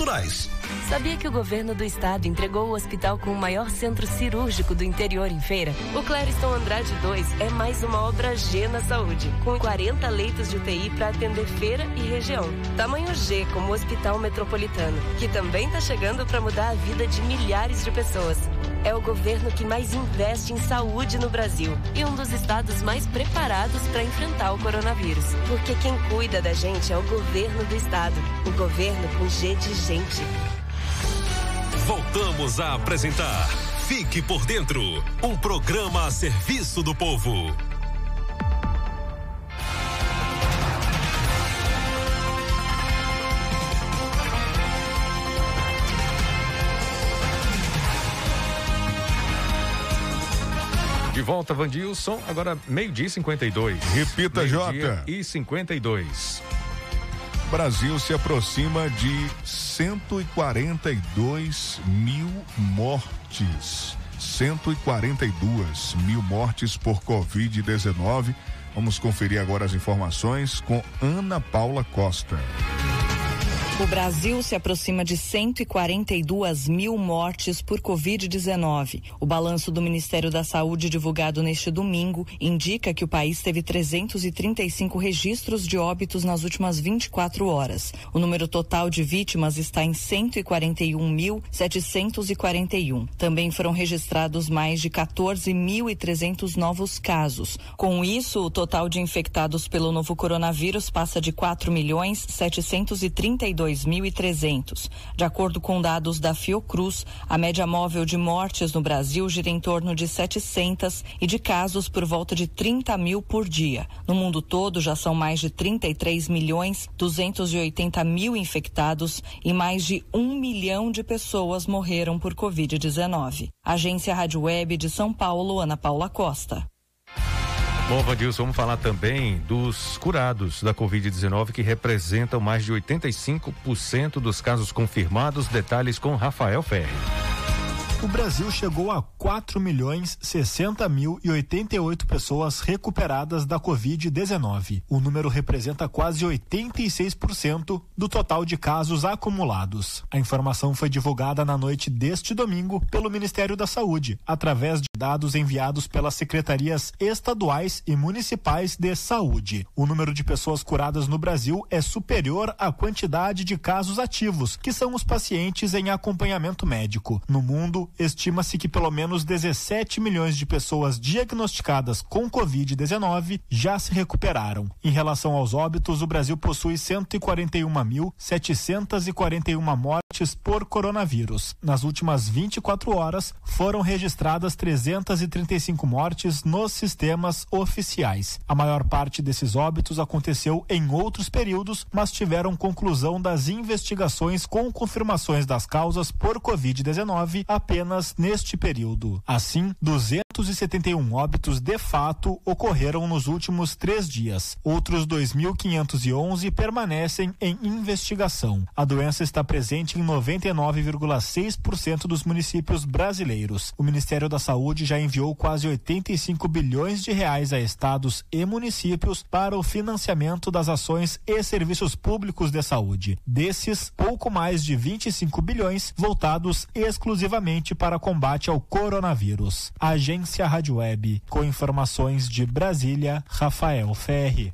naturais. Sabia que o governo do estado entregou o hospital com o maior centro cirúrgico do interior em feira? O Clériston Andrade 2 é mais uma obra G na saúde, com 40 leitos de UTI para atender feira e região. Tamanho G como o Hospital Metropolitano, que também está chegando para mudar a vida de milhares de pessoas. É o governo que mais investe em saúde no Brasil e um dos estados mais preparados para enfrentar o coronavírus. Porque quem cuida da gente é o governo do estado. O governo com G de gente. Voltamos a apresentar Fique por Dentro um programa a serviço do povo. De volta, Vandilson. Agora, meio-dia e 52. Repita, meio Jota. E 52. Brasil se aproxima de 142 mil mortes. 142 mil mortes por Covid-19. Vamos conferir agora as informações com Ana Paula Costa. O Brasil se aproxima de 142 mil mortes por Covid-19. O balanço do Ministério da Saúde, divulgado neste domingo, indica que o país teve 335 registros de óbitos nas últimas 24 horas. O número total de vítimas está em 141.741. Também foram registrados mais de 14.300 novos casos. Com isso, o total de infectados pelo novo coronavírus passa de 4 milhões 732 2.300. De acordo com dados da Fiocruz, a média móvel de mortes no Brasil gira em torno de 700 e de casos por volta de 30 mil por dia. No mundo todo, já são mais de 33 milhões 280 mil infectados e mais de um milhão de pessoas morreram por Covid-19. Agência Rádio Web de São Paulo, Ana Paula Costa. Bom, Vandilson, vamos falar também dos curados da Covid-19, que representam mais de 85% dos casos confirmados. Detalhes com Rafael Ferri. O Brasil chegou a 4 milhões 60 mil e 88 pessoas recuperadas da Covid-19. O número representa quase 86% do total de casos acumulados. A informação foi divulgada na noite deste domingo pelo Ministério da Saúde, através de dados enviados pelas secretarias estaduais e municipais de saúde. O número de pessoas curadas no Brasil é superior à quantidade de casos ativos, que são os pacientes em acompanhamento médico. No mundo, estima-se que pelo menos 17 milhões de pessoas diagnosticadas com Covid-19 já se recuperaram. Em relação aos óbitos, o Brasil possui 141.741 mortes por coronavírus. Nas últimas 24 horas, foram registradas 335 mortes nos sistemas oficiais. A maior parte desses óbitos aconteceu em outros períodos, mas tiveram conclusão das investigações com confirmações das causas por Covid-19 apenas neste período. Assim, 271 óbitos de fato ocorreram nos últimos três dias. Outros 2.511 permanecem em investigação. A doença está presente em 99,6% dos municípios brasileiros. O Ministério da Saúde já enviou quase 85 bilhões de reais a estados e municípios para o financiamento das ações e serviços públicos de saúde. Desses, pouco mais de 25 bilhões voltados exclusivamente para combate ao coronavírus. Agência Rádio Web, com informações de Brasília, Rafael Ferri.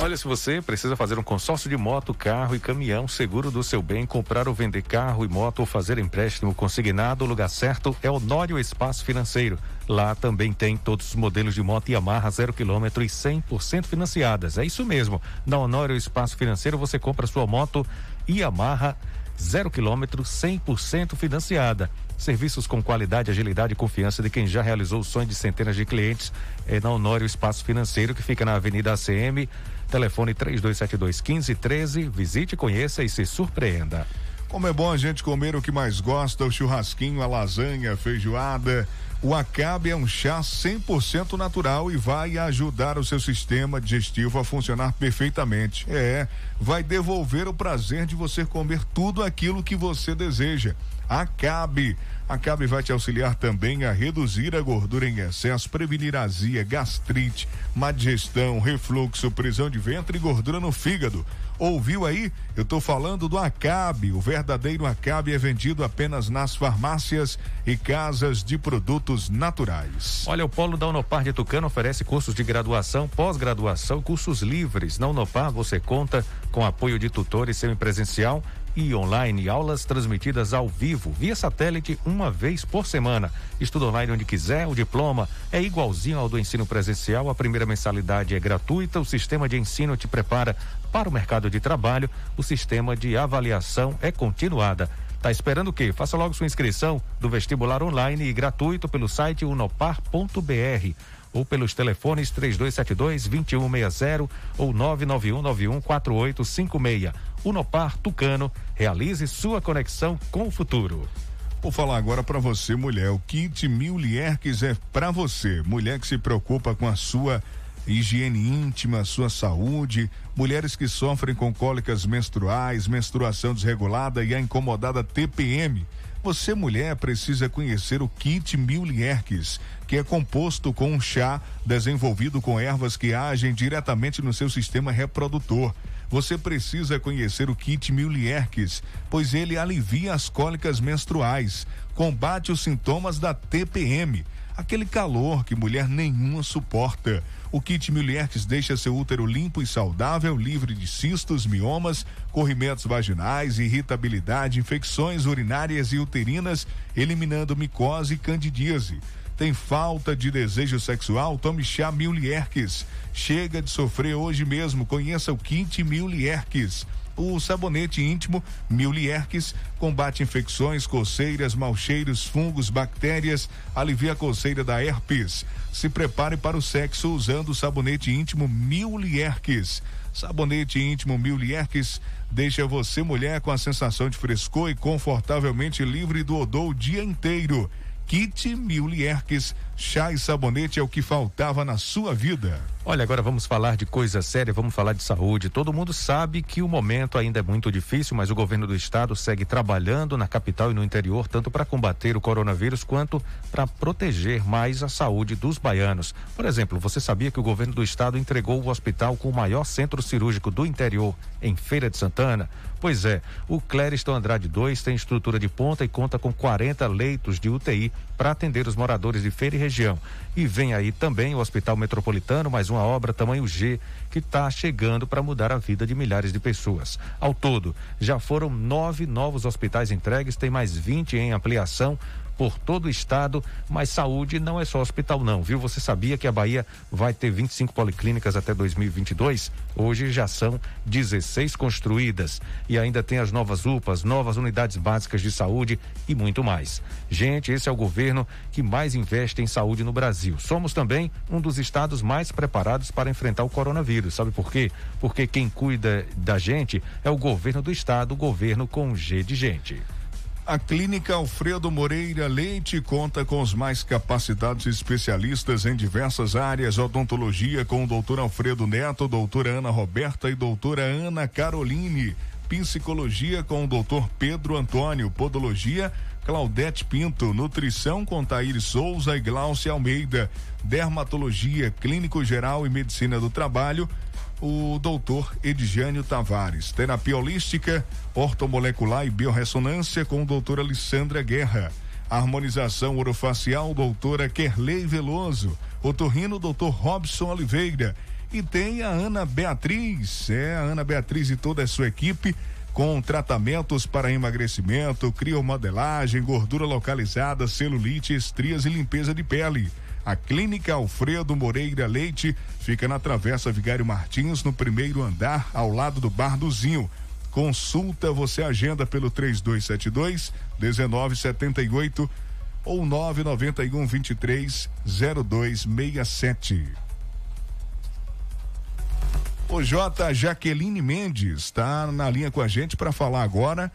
Olha, se você precisa fazer um consórcio de moto, carro e caminhão, seguro do seu bem, comprar ou vender carro e moto ou fazer empréstimo consignado, o lugar certo é o Nório Espaço Financeiro. Lá também tem todos os modelos de moto Yamaha zero quilômetro e 100% financiadas. É isso mesmo. Na Honório Espaço Financeiro você compra sua moto Yamaha zero quilômetro 100% financiada. Serviços com qualidade, agilidade e confiança de quem já realizou o sonho de centenas de clientes é na Honório Espaço Financeiro, que fica na Avenida ACM, telefone 3272 1513. Visite, conheça e se surpreenda. Como é bom a gente comer o que mais gosta, o churrasquinho, a lasanha, a feijoada. O Acabe é um chá 100% natural e vai ajudar o seu sistema digestivo a funcionar perfeitamente. É, vai devolver o prazer de você comer tudo aquilo que você deseja. Acabe. Acabe vai te auxiliar também a reduzir a gordura em excesso, prevenir azia, gastrite, má digestão, refluxo, prisão de ventre e gordura no fígado. Ouviu aí? Eu estou falando do Acabe. O verdadeiro Acabe é vendido apenas nas farmácias e casas de produtos naturais. Olha, o Polo da Unopar de Tucano oferece cursos de graduação, pós-graduação, cursos livres. Na Unopar você conta com apoio de tutores semipresencial e online, aulas transmitidas ao vivo, via satélite, uma vez por semana. Estudo online onde quiser, o diploma é igualzinho ao do ensino presencial, a primeira mensalidade é gratuita, o sistema de ensino te prepara para o mercado de trabalho, o sistema de avaliação é continuada. Tá esperando o quê? Faça logo sua inscrição do vestibular online e gratuito pelo site unopar.br ou pelos telefones 3272 2160 ou 99191 4856. Unopar Tucano, realize sua conexão com o futuro. Vou falar agora para você, mulher. O kit Mil é para você. Mulher que se preocupa com a sua higiene íntima, sua saúde, mulheres que sofrem com cólicas menstruais, menstruação desregulada e a incomodada TPM. Você, mulher, precisa conhecer o kit Mil Lierques, que é composto com um chá desenvolvido com ervas que agem diretamente no seu sistema reprodutor. Você precisa conhecer o kit Mil Lierques, pois ele alivia as cólicas menstruais, combate os sintomas da TPM, aquele calor que mulher nenhuma suporta. O kit Milierques deixa seu útero limpo e saudável, livre de cistos, miomas, corrimentos vaginais, irritabilidade, infecções urinárias e uterinas, eliminando micose e candidíase. Tem falta de desejo sexual? Tome chá Milierques. Chega de sofrer hoje mesmo. Conheça o kit Milierques o sabonete íntimo Milierques combate infecções, coceiras, mau cheiros, fungos, bactérias, alivia a coceira da herpes. Se prepare para o sexo usando o sabonete íntimo Milierques. Sabonete íntimo Milierques deixa você mulher com a sensação de frescor e confortavelmente livre do odor o dia inteiro. Kit Milierques, chá e sabonete é o que faltava na sua vida. Olha, agora vamos falar de coisa séria, vamos falar de saúde. Todo mundo sabe que o momento ainda é muito difícil, mas o governo do estado segue trabalhando na capital e no interior, tanto para combater o coronavírus quanto para proteger mais a saúde dos baianos. Por exemplo, você sabia que o governo do estado entregou o hospital com o maior centro cirúrgico do interior em Feira de Santana? Pois é, o Clériston Andrade 2 tem estrutura de ponta e conta com 40 leitos de UTI para atender os moradores de Feira e região. E vem aí também o Hospital Metropolitano, mais uma obra tamanho G que está chegando para mudar a vida de milhares de pessoas. Ao todo, já foram nove novos hospitais entregues, tem mais 20 em ampliação por todo o estado, mas saúde não é só hospital não, viu? Você sabia que a Bahia vai ter 25 policlínicas até 2022? Hoje já são 16 construídas e ainda tem as novas UPAs, novas unidades básicas de saúde e muito mais. Gente, esse é o governo que mais investe em saúde no Brasil. Somos também um dos estados mais preparados para enfrentar o coronavírus. Sabe por quê? Porque quem cuida da gente é o governo do estado, o governo com G de gente. A Clínica Alfredo Moreira Leite conta com os mais capacitados especialistas em diversas áreas, odontologia com o doutor Alfredo Neto, doutora Ana Roberta e doutora Ana Caroline, psicologia com o doutor Pedro Antônio, podologia Claudete Pinto, nutrição com Taíri Souza e Glaucia Almeida, dermatologia, clínico geral e medicina do trabalho o doutor Edjânio Tavares. Terapia holística, ortomolecular e biorressonância com doutora Alessandra Guerra. Harmonização orofacial, doutora Kerley Veloso. Otorrino, doutor Robson Oliveira. E tem a Ana Beatriz, é a Ana Beatriz e toda a sua equipe com tratamentos para emagrecimento, criomodelagem, gordura localizada, celulite, estrias e limpeza de pele. A Clínica Alfredo Moreira Leite fica na Travessa Vigário Martins, no primeiro andar, ao lado do Bar do Zinho. Consulta, você agenda pelo 3272 1978 ou 991 23 0267. O J. Jaqueline Mendes está na linha com a gente para falar agora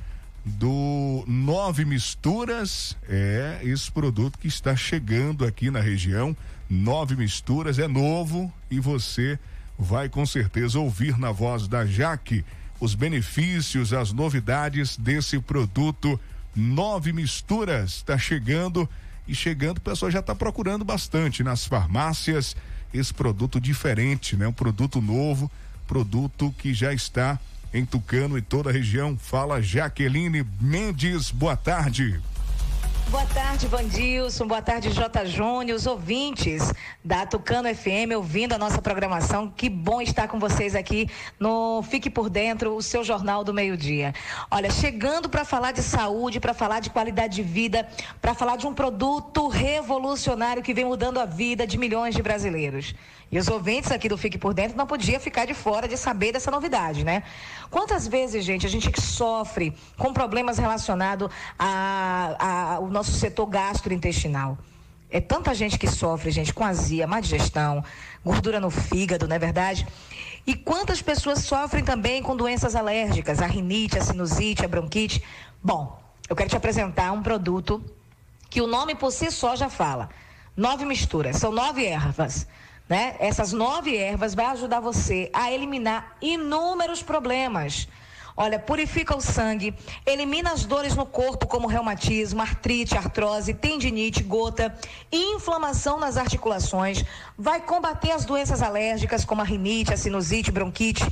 do Nove Misturas. É esse produto que está chegando aqui na região. Nove Misturas é novo e você vai com certeza ouvir na voz da Jaque os benefícios, as novidades desse produto. Nove Misturas está chegando e chegando, o pessoal já está procurando bastante nas farmácias esse produto diferente, né? Um produto novo produto que já está em Tucano e toda a região. Fala Jaqueline Mendes, boa tarde. Boa tarde, Vandilson. Boa tarde, J. Júnior, os ouvintes da Tucano FM ouvindo a nossa programação. Que bom estar com vocês aqui no Fique por Dentro, o seu jornal do meio-dia. Olha, chegando para falar de saúde, para falar de qualidade de vida, para falar de um produto revolucionário que vem mudando a vida de milhões de brasileiros. E os ouvintes aqui do Fique por Dentro não podia ficar de fora de saber dessa novidade, né? Quantas vezes, gente, a gente que sofre com problemas relacionados ao nosso setor gastrointestinal? É tanta gente que sofre, gente, com azia, má digestão, gordura no fígado, não é verdade? E quantas pessoas sofrem também com doenças alérgicas, a rinite, a sinusite, a bronquite? Bom, eu quero te apresentar um produto que o nome por si só já fala. Nove misturas, são nove ervas né? Essas nove ervas vai ajudar você a eliminar inúmeros problemas. Olha, purifica o sangue, elimina as dores no corpo, como reumatismo, artrite, artrose, tendinite, gota, inflamação nas articulações, vai combater as doenças alérgicas, como a rinite, a sinusite, bronquite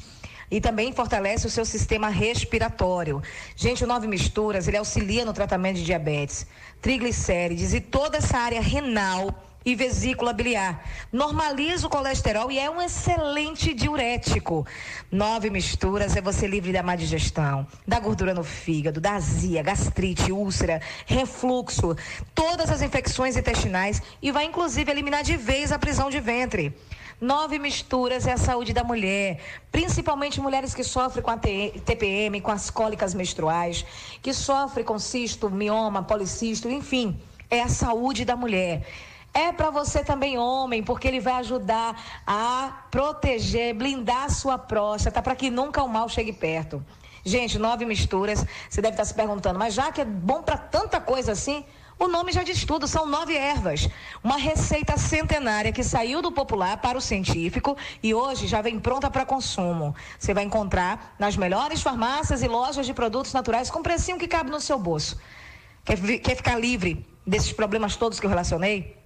e também fortalece o seu sistema respiratório. Gente, o Nove Misturas, ele auxilia no tratamento de diabetes, triglicérides e toda essa área renal e vesícula biliar. Normaliza o colesterol e é um excelente diurético. Nove misturas é você livre da má digestão, da gordura no fígado, da azia, gastrite, úlcera, refluxo, todas as infecções intestinais e vai inclusive eliminar de vez a prisão de ventre. Nove misturas é a saúde da mulher, principalmente mulheres que sofrem com a TPM, com as cólicas menstruais, que sofrem com cisto, mioma, policisto, enfim, é a saúde da mulher. É para você também, homem, porque ele vai ajudar a proteger, blindar a sua próstata para que nunca o mal chegue perto. Gente, nove misturas. Você deve estar se perguntando, mas já que é bom para tanta coisa assim, o nome já diz tudo, são nove ervas. Uma receita centenária que saiu do popular para o científico e hoje já vem pronta para consumo. Você vai encontrar nas melhores farmácias e lojas de produtos naturais com precinho que cabe no seu bolso. Quer, quer ficar livre desses problemas todos que eu relacionei?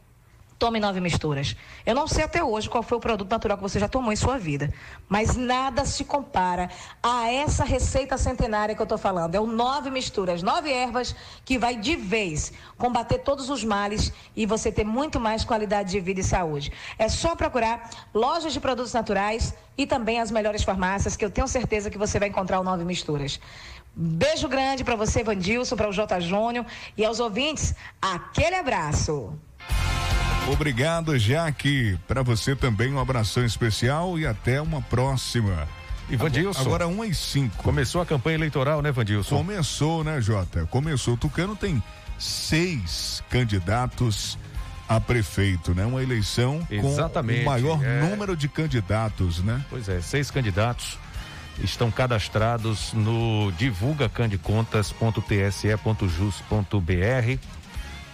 Tome nove misturas. Eu não sei até hoje qual foi o produto natural que você já tomou em sua vida, mas nada se compara a essa receita centenária que eu estou falando. É o nove misturas, nove ervas que vai de vez combater todos os males e você ter muito mais qualidade de vida e saúde. É só procurar lojas de produtos naturais e também as melhores farmácias que eu tenho certeza que você vai encontrar o nove misturas. Beijo grande para você, Vandilson, para o J. Júnior e aos ouvintes, aquele abraço. Obrigado, Jaque. Para você também um abração especial e até uma próxima. E Vandilson. Agora 1 um e 5. Começou a campanha eleitoral, né, Vandilson? Começou, né, Jota? Começou. O Tucano tem seis candidatos a prefeito, né? Uma eleição Exatamente, com o maior é... número de candidatos, né? Pois é, seis candidatos estão cadastrados no divulgacandecontas.tse.jus.br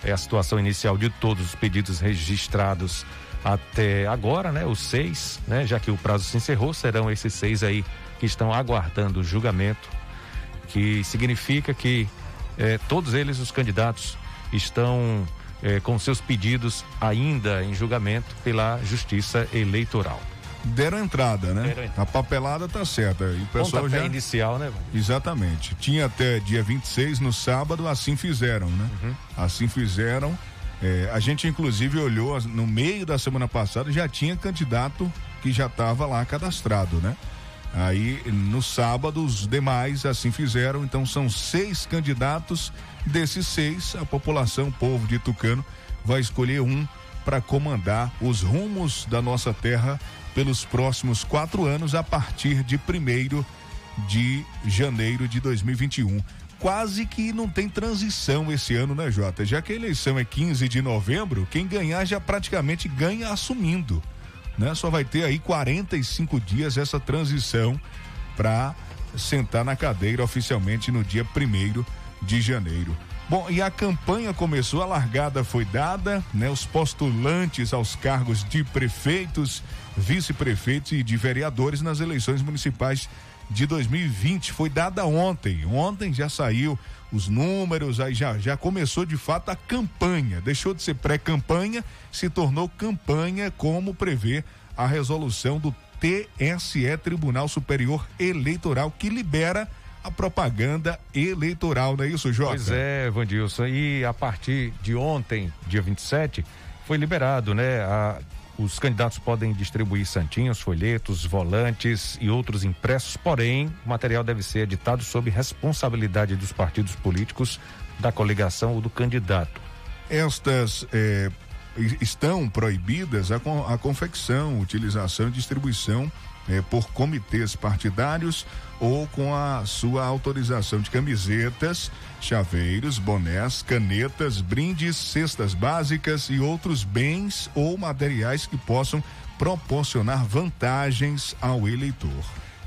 é a situação inicial de todos os pedidos registrados até agora, né? Os seis, né? Já que o prazo se encerrou, serão esses seis aí que estão aguardando o julgamento, que significa que eh, todos eles, os candidatos, estão eh, com seus pedidos ainda em julgamento pela Justiça Eleitoral deram entrada, né? Deram entrada. A papelada tá certa. E o pessoal Pontapé já inicial, né? Exatamente. Tinha até dia 26 no sábado, assim fizeram, né? Uhum. Assim fizeram. É, a gente inclusive olhou no meio da semana passada já tinha candidato que já estava lá cadastrado, né? Aí no sábado os demais assim fizeram, então são seis candidatos. Desses seis, a população, o povo de Tucano, vai escolher um para comandar os rumos da nossa terra pelos próximos quatro anos a partir de primeiro de janeiro de 2021 quase que não tem transição esse ano, né, Jota? Já que a eleição é 15 de novembro, quem ganhar já praticamente ganha assumindo, né? Só vai ter aí 45 dias essa transição para sentar na cadeira oficialmente no dia 1 de janeiro. Bom, e a campanha começou, a largada foi dada, né? Os postulantes aos cargos de prefeitos, vice-prefeitos e de vereadores nas eleições municipais de 2020 foi dada ontem. Ontem já saiu os números, aí já, já começou de fato a campanha. Deixou de ser pré-campanha, se tornou campanha, como prevê a resolução do TSE, Tribunal Superior Eleitoral, que libera a propaganda eleitoral, não é isso, Jota? Pois é, Vandilson. E a partir de ontem, dia 27, foi liberado, né? A os candidatos podem distribuir santinhos, folhetos, volantes e outros impressos, porém, o material deve ser editado sob responsabilidade dos partidos políticos, da coligação ou do candidato. Estas eh, estão proibidas a, a confecção, utilização e distribuição eh, por comitês partidários ou com a sua autorização de camisetas, chaveiros, bonés, canetas, brindes, cestas básicas e outros bens ou materiais que possam proporcionar vantagens ao eleitor.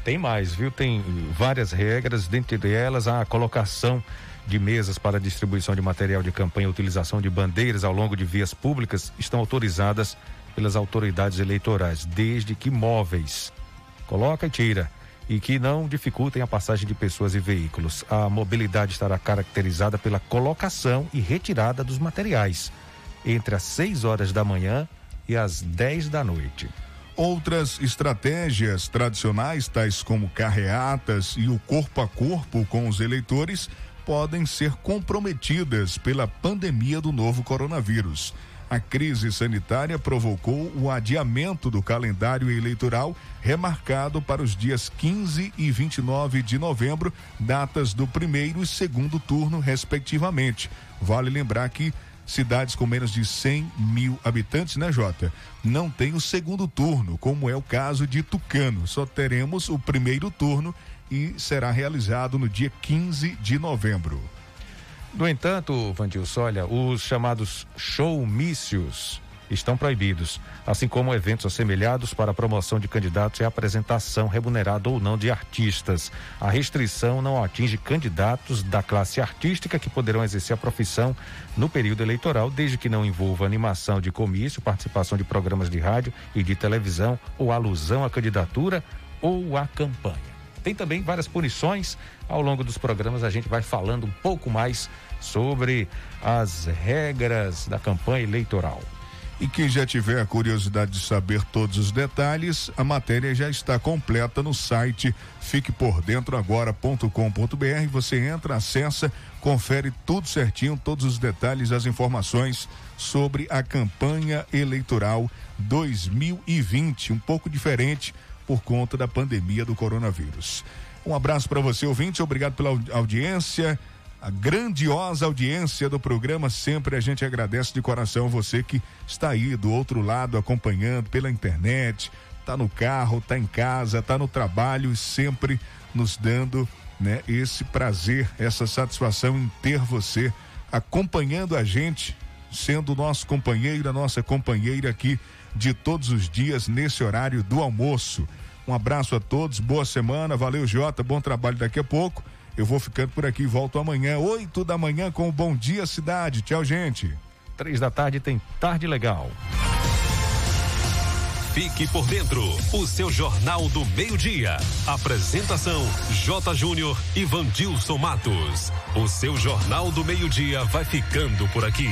Tem mais, viu? Tem várias regras, dentre elas a colocação de mesas para distribuição de material de campanha, utilização de bandeiras ao longo de vias públicas estão autorizadas pelas autoridades eleitorais, desde que móveis. Coloca e tira e que não dificultem a passagem de pessoas e veículos. A mobilidade estará caracterizada pela colocação e retirada dos materiais entre as 6 horas da manhã e as 10 da noite. Outras estratégias tradicionais, tais como carreatas e o corpo a corpo com os eleitores, podem ser comprometidas pela pandemia do novo coronavírus. A crise sanitária provocou o adiamento do calendário eleitoral, remarcado para os dias 15 e 29 de novembro, datas do primeiro e segundo turno, respectivamente. Vale lembrar que cidades com menos de 100 mil habitantes, né, Jota? Não tem o segundo turno, como é o caso de Tucano. Só teremos o primeiro turno e será realizado no dia 15 de novembro. No entanto, Vandilson, olha, os chamados showmícios estão proibidos, assim como eventos assemelhados para a promoção de candidatos e apresentação remunerada ou não de artistas. A restrição não atinge candidatos da classe artística que poderão exercer a profissão no período eleitoral, desde que não envolva animação de comício, participação de programas de rádio e de televisão ou alusão à candidatura ou à campanha. Tem também várias punições. Ao longo dos programas a gente vai falando um pouco mais sobre as regras da campanha eleitoral. E quem já tiver a curiosidade de saber todos os detalhes, a matéria já está completa no site fiquepordentroagora.com.br. Você entra, acessa, confere tudo certinho, todos os detalhes, as informações sobre a campanha eleitoral 2020, um pouco diferente por conta da pandemia do coronavírus. Um abraço para você, ouvinte, obrigado pela audiência a grandiosa audiência do programa. Sempre a gente agradece de coração você que está aí do outro lado acompanhando pela internet, tá no carro, tá em casa, tá no trabalho e sempre nos dando, né, esse prazer, essa satisfação em ter você acompanhando a gente, sendo nosso companheiro, a nossa companheira aqui de todos os dias nesse horário do almoço. Um abraço a todos, boa semana, valeu Jota, bom trabalho daqui a pouco. Eu vou ficando por aqui, volto amanhã, 8 da manhã, com o Bom Dia Cidade. Tchau, gente. Três da tarde tem Tarde Legal. Fique por dentro, o seu Jornal do Meio-Dia. Apresentação: J. Júnior e Vandilson Matos. O seu Jornal do Meio-Dia vai ficando por aqui.